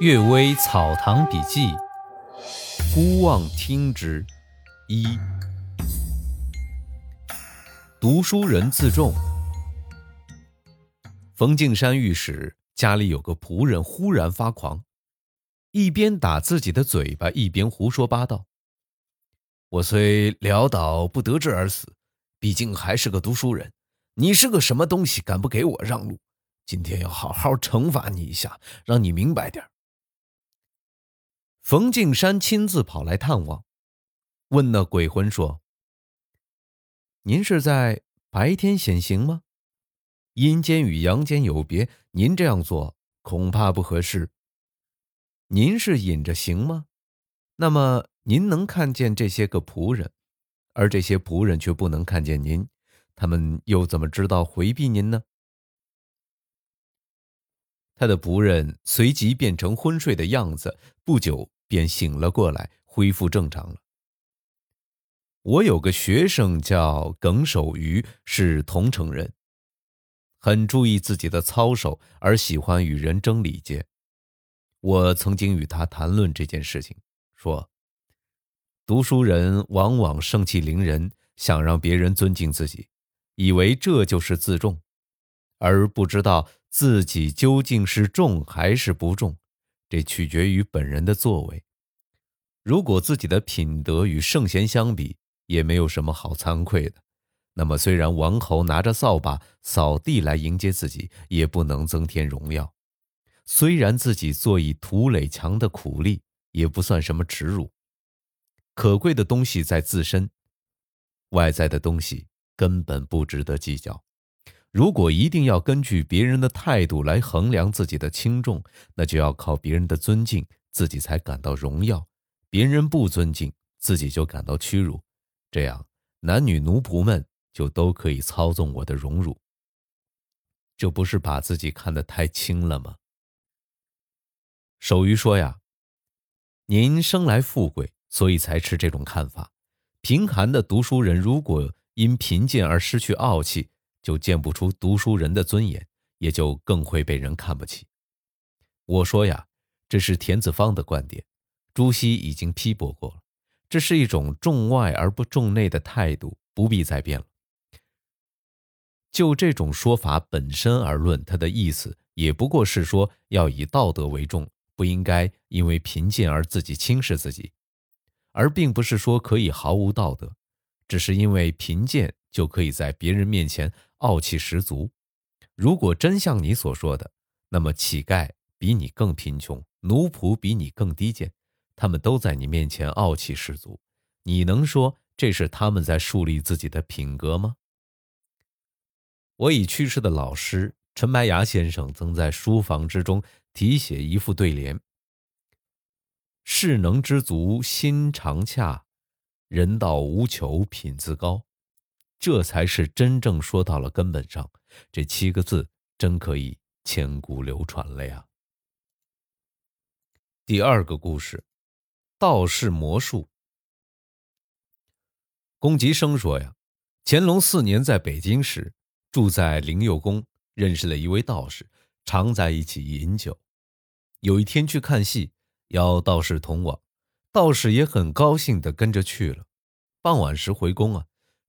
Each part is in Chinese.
《岳微草堂笔记》孤望听之一。读书人自重。冯敬山御史家里有个仆人，忽然发狂，一边打自己的嘴巴，一边胡说八道。我虽潦倒不得志而死，毕竟还是个读书人。你是个什么东西，敢不给我让路？今天要好好惩罚你一下，让你明白点冯敬山亲自跑来探望，问那鬼魂说：“您是在白天显形吗？阴间与阳间有别，您这样做恐怕不合适。您是隐着形吗？那么您能看见这些个仆人，而这些仆人却不能看见您，他们又怎么知道回避您呢？”他的仆人随即变成昏睡的样子，不久。便醒了过来，恢复正常了。我有个学生叫耿守瑜，是桐城人，很注意自己的操守，而喜欢与人争礼节。我曾经与他谈论这件事情，说：读书人往往盛气凌人，想让别人尊敬自己，以为这就是自重，而不知道自己究竟是重还是不重。这取决于本人的作为。如果自己的品德与圣贤相比，也没有什么好惭愧的，那么虽然王侯拿着扫把扫地来迎接自己，也不能增添荣耀；虽然自己做以土垒墙的苦力，也不算什么耻辱。可贵的东西在自身，外在的东西根本不值得计较。如果一定要根据别人的态度来衡量自己的轻重，那就要靠别人的尊敬，自己才感到荣耀；别人不尊敬，自己就感到屈辱。这样，男女奴仆们就都可以操纵我的荣辱。这不是把自己看得太轻了吗？守愚说呀：“您生来富贵，所以才持这种看法。贫寒的读书人，如果因贫贱而失去傲气。”就见不出读书人的尊严，也就更会被人看不起。我说呀，这是田子方的观点，朱熹已经批驳过了。这是一种重外而不重内的态度，不必再辩了。就这种说法本身而论，他的意思也不过是说要以道德为重，不应该因为贫贱而自己轻视自己，而并不是说可以毫无道德，只是因为贫贱就可以在别人面前。傲气十足。如果真像你所说的，那么乞丐比你更贫穷，奴仆比你更低贱，他们都在你面前傲气十足。你能说这是他们在树立自己的品格吗？我已去世的老师陈白牙先生曾在书房之中题写一副对联：“势能知足心常洽，人道无求品自高。”这才是真正说到了根本上，这七个字真可以千古流传了呀。第二个故事，道士魔术。龚吉生说呀，乾隆四年在北京时，住在灵佑宫，认识了一位道士，常在一起饮酒。有一天去看戏，邀道士同往，道士也很高兴的跟着去了。傍晚时回宫啊。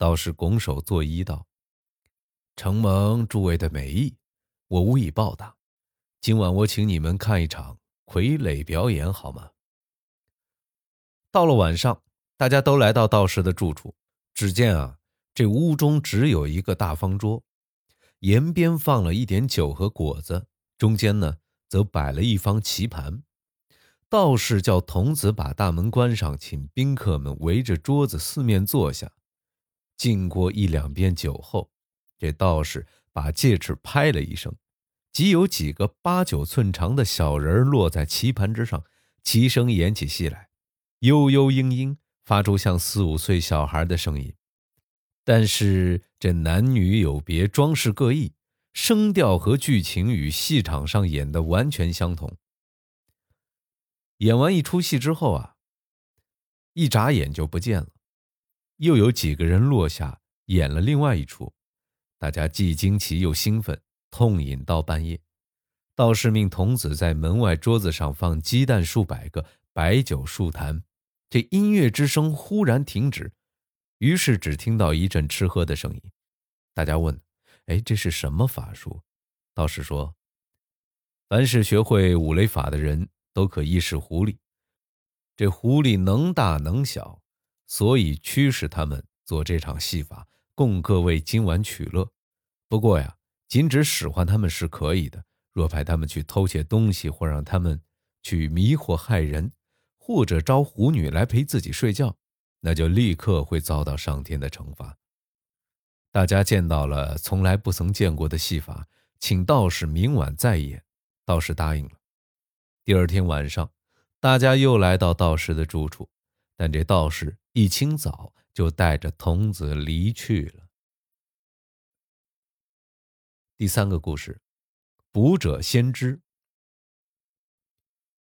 道士拱手作揖道：“承蒙诸位的美意，我无以报答。今晚我请你们看一场傀儡表演，好吗？”到了晚上，大家都来到道士的住处。只见啊，这屋中只有一个大方桌，沿边放了一点酒和果子，中间呢则摆了一方棋盘。道士叫童子把大门关上，请宾客们围着桌子四面坐下。敬过一两遍酒后，这道士把戒尺拍了一声，即有几个八九寸长的小人落在棋盘之上，齐声演起戏来，悠悠嘤嘤，发出像四五岁小孩的声音。但是这男女有别，装饰各异，声调和剧情与戏场上演的完全相同。演完一出戏之后啊，一眨眼就不见了。又有几个人落下演了另外一出，大家既惊奇又兴奋，痛饮到半夜。道士命童子在门外桌子上放鸡蛋数百个，白酒数坛。这音乐之声忽然停止，于是只听到一阵吃喝的声音。大家问：“哎，这是什么法术？”道士说：“凡是学会五雷法的人都可以使狐狸。这狐狸能大能小，所以驱使他们做这场戏法，供各位今晚取乐。不过呀，禁止使唤他们是可以的。若派他们去偷窃东西，或让他们去迷惑害人，或者招狐女来陪自己睡觉，那就立刻会遭到上天的惩罚。”大家见到了从来不曾见过的戏法。请道士明晚再演，道士答应了。第二天晚上，大家又来到道士的住处，但这道士一清早就带着童子离去了。第三个故事，卜者先知。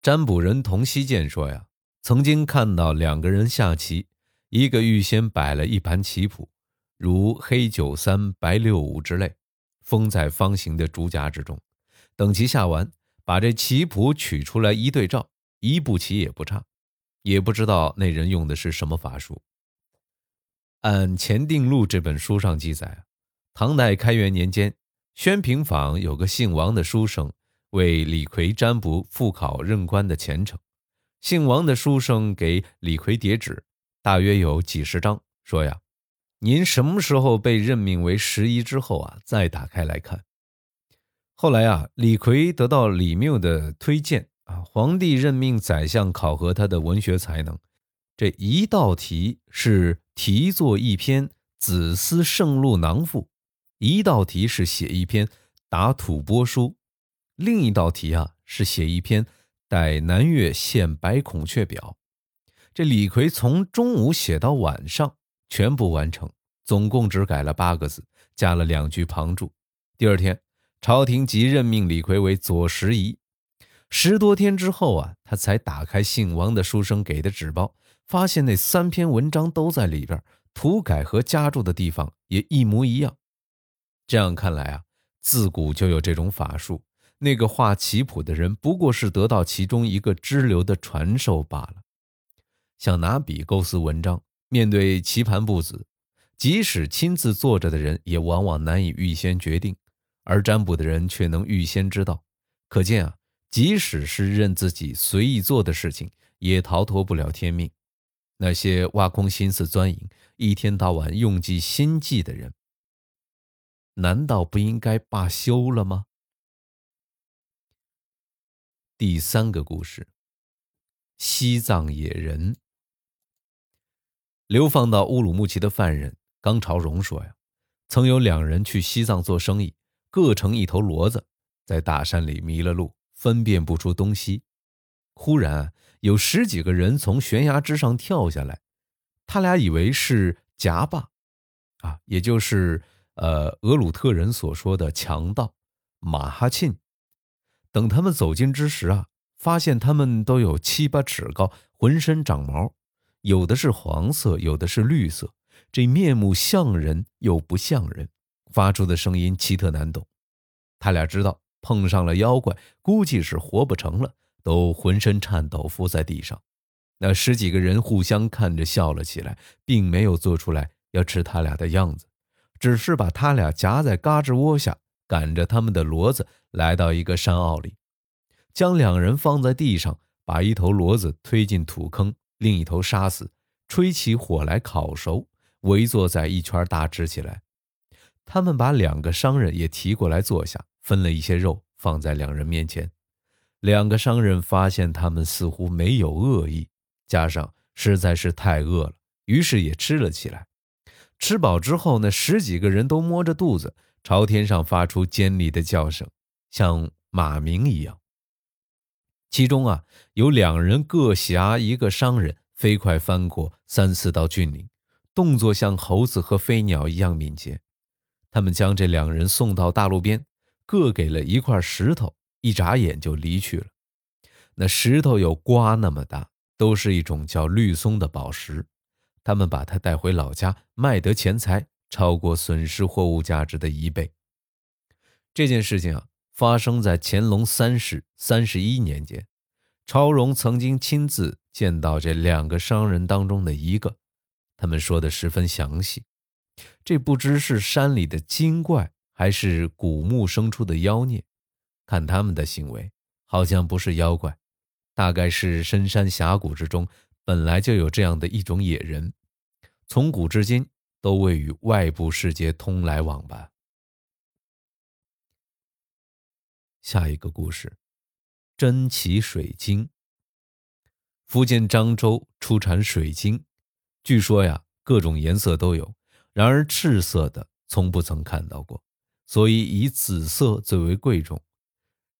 占卜人童希见说呀，曾经看到两个人下棋，一个预先摆了一盘棋谱，如黑九三白六五之类。封在方形的竹夹之中，等棋下完，把这棋谱取出来一对照，一步棋也不差。也不知道那人用的是什么法术。按《前定录》这本书上记载，唐代开元年间，宣平坊有个姓王的书生为李逵占卜复考任官的前程。姓王的书生给李逵叠纸，大约有几十张，说呀。您什么时候被任命为十一之后啊？再打开来看。后来啊，李逵得到李谬的推荐啊，皇帝任命宰相考核他的文学才能。这一道题是题作一篇《子思圣路囊赋》，一道题是写一篇《打吐蕃书》，另一道题啊是写一篇《代南越献白孔雀表》。这李逵从中午写到晚上，全部完成。总共只改了八个字，加了两句旁注。第二天，朝廷即任命李逵为左拾遗。十多天之后啊，他才打开姓王的书生给的纸包，发现那三篇文章都在里边，涂改和加注的地方也一模一样。这样看来啊，自古就有这种法术。那个画棋谱的人不过是得到其中一个支流的传授罢了。想拿笔构思文章，面对棋盘布子。即使亲自坐着的人，也往往难以预先决定，而占卜的人却能预先知道。可见啊，即使是任自己随意做的事情，也逃脱不了天命。那些挖空心思钻营，一天到晚用尽心计的人，难道不应该罢休了吗？第三个故事：西藏野人。流放到乌鲁木齐的犯人。刚朝荣说：“呀，曾有两人去西藏做生意，各乘一头骡子，在大山里迷了路，分辨不出东西。忽然有十几个人从悬崖之上跳下来，他俩以为是夹霸，啊，也就是呃俄鲁特人所说的强盗马哈沁。等他们走近之时啊，发现他们都有七八尺高，浑身长毛，有的是黄色，有的是绿色。”这面目像人又不像人，发出的声音奇特难懂。他俩知道碰上了妖怪，估计是活不成了，都浑身颤抖，伏在地上。那十几个人互相看着笑了起来，并没有做出来要吃他俩的样子，只是把他俩夹在嘎吱窝下，赶着他们的骡子来到一个山坳里，将两人放在地上，把一头骡子推进土坑，另一头杀死，吹起火来烤熟。围坐在一圈，大吃起来。他们把两个商人也提过来坐下，分了一些肉放在两人面前。两个商人发现他们似乎没有恶意，加上实在是太饿了，于是也吃了起来。吃饱之后，那十几个人都摸着肚子，朝天上发出尖利的叫声，像马鸣一样。其中啊，有两人各挟一个商人，飞快翻过三四道峻岭。动作像猴子和飞鸟一样敏捷，他们将这两人送到大路边，各给了一块石头，一眨眼就离去了。那石头有瓜那么大，都是一种叫绿松的宝石。他们把它带回老家，卖得钱财超过损失货物价值的一倍。这件事情啊，发生在乾隆三世三十一年间。超荣曾经亲自见到这两个商人当中的一个，他们说的十分详细。这不知是山里的精怪，还是古墓生出的妖孽。看他们的行为，好像不是妖怪，大概是深山峡谷之中本来就有这样的一种野人，从古至今都未与外部世界通来往吧。下一个故事。珍奇水晶。福建漳州出产水晶，据说呀，各种颜色都有，然而赤色的从不曾看到过，所以以紫色最为贵重。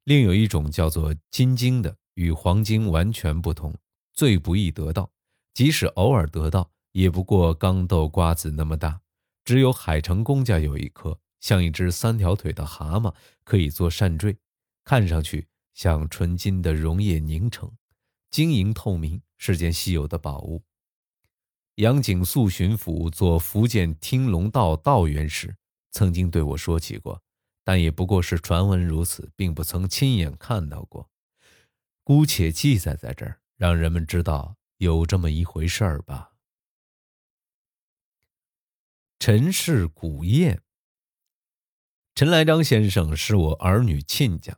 另有一种叫做金晶的，与黄金完全不同，最不易得到，即使偶尔得到，也不过刚豆瓜子那么大。只有海城公家有一颗，像一只三条腿的蛤蟆，可以做扇坠，看上去。像纯金的溶液凝成，晶莹透明，是件稀有的宝物。杨景素巡抚做福建听龙道道员时，曾经对我说起过，但也不过是传闻如此，并不曾亲眼看到过。姑且记载在这儿，让人们知道有这么一回事儿吧。陈氏古砚，陈来章先生是我儿女亲家。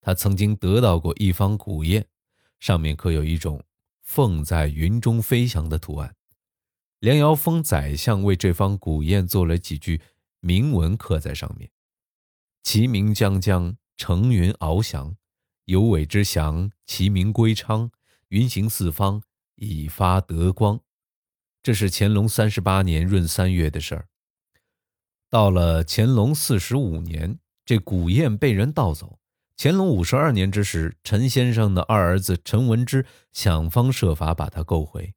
他曾经得到过一方古砚，上面刻有一种凤在云中飞翔的图案。梁尧峰宰相为这方古砚做了几句铭文，刻在上面：“其名将将，乘云翱翔；有尾之翔，其名归昌。云行四方，以发德光。”这是乾隆三十八年闰三月的事儿。到了乾隆四十五年，这古砚被人盗走。乾隆五十二年之时，陈先生的二儿子陈文之想方设法把它购回。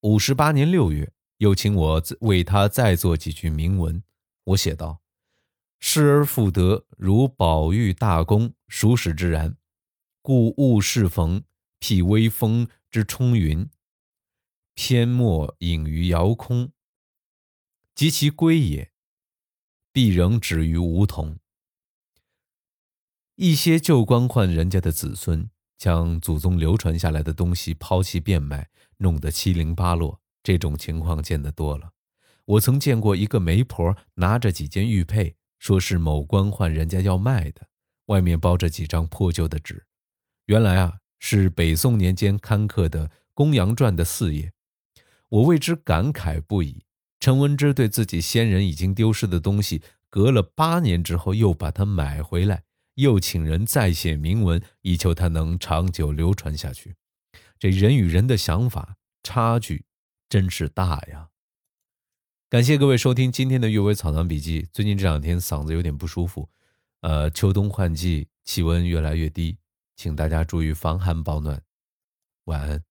五十八年六月，又请我为他再做几句铭文。我写道：“失而复得，如宝玉大功，孰使之然。故物适逢，辟微风之冲云，偏莫隐于遥空。及其归也，必仍止于梧桐。”一些旧官宦人家的子孙将祖宗流传下来的东西抛弃变卖，弄得七零八落，这种情况见得多了。我曾见过一个媒婆拿着几件玉佩，说是某官宦人家要卖的，外面包着几张破旧的纸。原来啊，是北宋年间刊刻的《公羊传》的四页。我为之感慨不已。陈文之对自己先人已经丢失的东西，隔了八年之后又把它买回来。又请人再写铭文，以求它能长久流传下去。这人与人的想法差距真是大呀！感谢各位收听今天的《阅微草堂笔记》。最近这两天嗓子有点不舒服，呃，秋冬换季，气温越来越低，请大家注意防寒保暖。晚安。